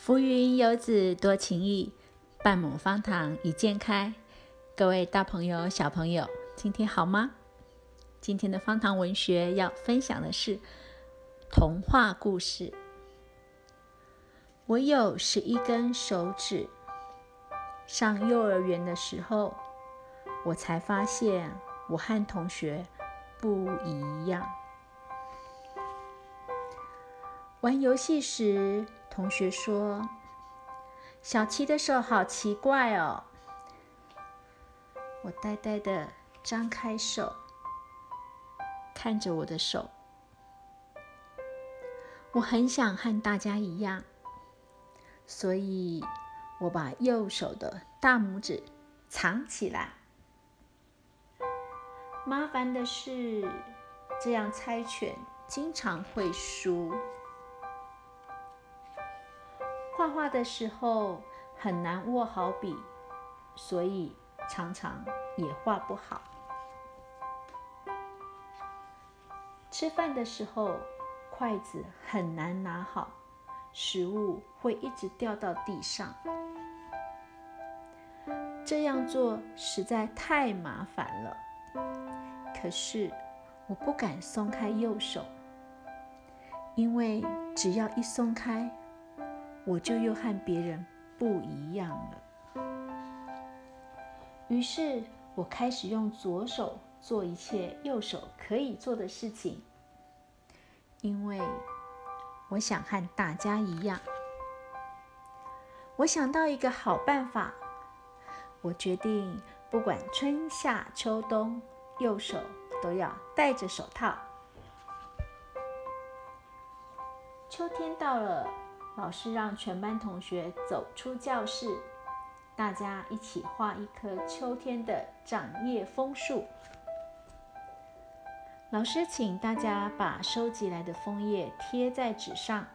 浮云游子多情意，半亩方塘一鉴开。各位大朋友、小朋友，今天好吗？今天的方塘文学要分享的是童话故事。我有十一根手指。上幼儿园的时候，我才发现我和同学不一样。玩游戏时。同学说：“小七的手好奇怪哦。”我呆呆的张开手，看着我的手。我很想和大家一样，所以我把右手的大拇指藏起来。麻烦的是，这样猜拳经常会输。画画的时候很难握好笔，所以常常也画不好。吃饭的时候筷子很难拿好，食物会一直掉到地上。这样做实在太麻烦了。可是我不敢松开右手，因为只要一松开。我就又和别人不一样了。于是我开始用左手做一切右手可以做的事情，因为我想和大家一样。我想到一个好办法，我决定不管春夏秋冬，右手都要戴着手套。秋天到了。老师让全班同学走出教室，大家一起画一棵秋天的长叶枫树。老师请大家把收集来的枫叶贴在纸上，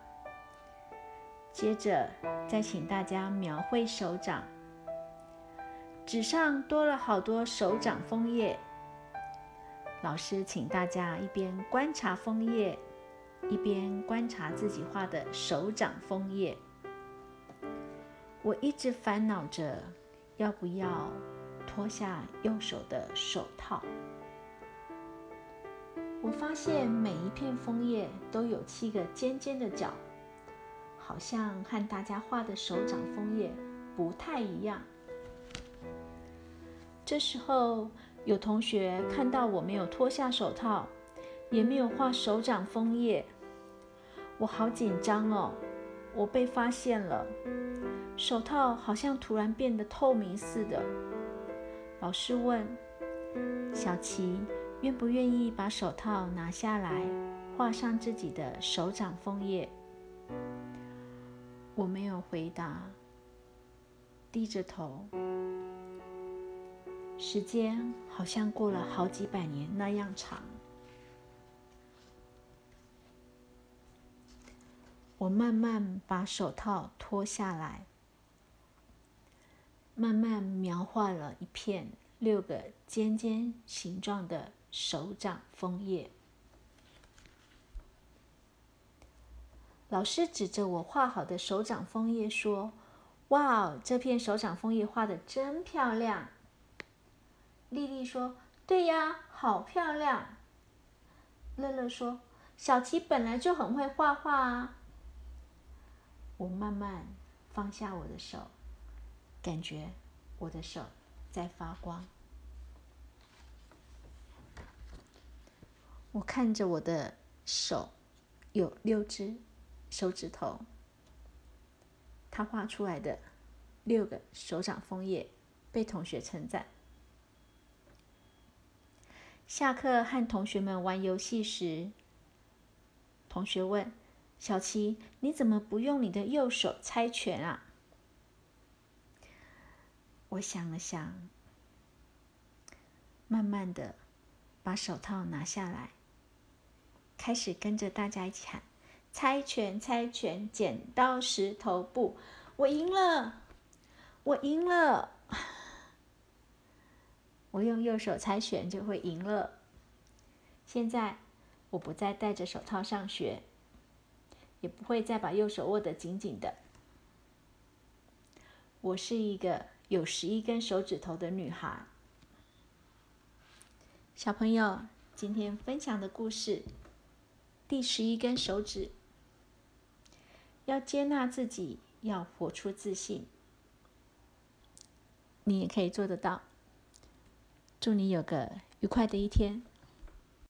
接着再请大家描绘手掌。纸上多了好多手掌枫叶。老师请大家一边观察枫叶。一边观察自己画的手掌枫叶，我一直烦恼着要不要脱下右手的手套。我发现每一片枫叶都有七个尖尖的角，好像和大家画的手掌枫叶不太一样。这时候，有同学看到我没有脱下手套，也没有画手掌枫叶。我好紧张哦！我被发现了，手套好像突然变得透明似的。老师问小琪：“愿不愿意把手套拿下来，画上自己的手掌枫叶？”我没有回答，低着头。时间好像过了好几百年那样长。我慢慢把手套脱下来，慢慢描画了一片六个尖尖形状的手掌枫叶。老师指着我画好的手掌枫叶说：“哇，这片手掌枫叶画的真漂亮。”丽丽说：“对呀，好漂亮。”乐乐说：“小琪本来就很会画画啊。”我慢慢放下我的手，感觉我的手在发光。我看着我的手，有六只手指头。他画出来的六个手掌枫叶被同学称赞。下课和同学们玩游戏时，同学问。小琪，你怎么不用你的右手猜拳啊？我想了想，慢慢的把手套拿下来，开始跟着大家一起喊：“猜拳，猜拳，剪刀石头布，我赢了，我赢了！我用右手猜拳就会赢了。现在我不再戴着手套上学。”也不会再把右手握得紧紧的，我是一个有十一根手指头的女孩。小朋友，今天分享的故事，第十一根手指，要接纳自己，要活出自信。你也可以做得到。祝你有个愉快的一天。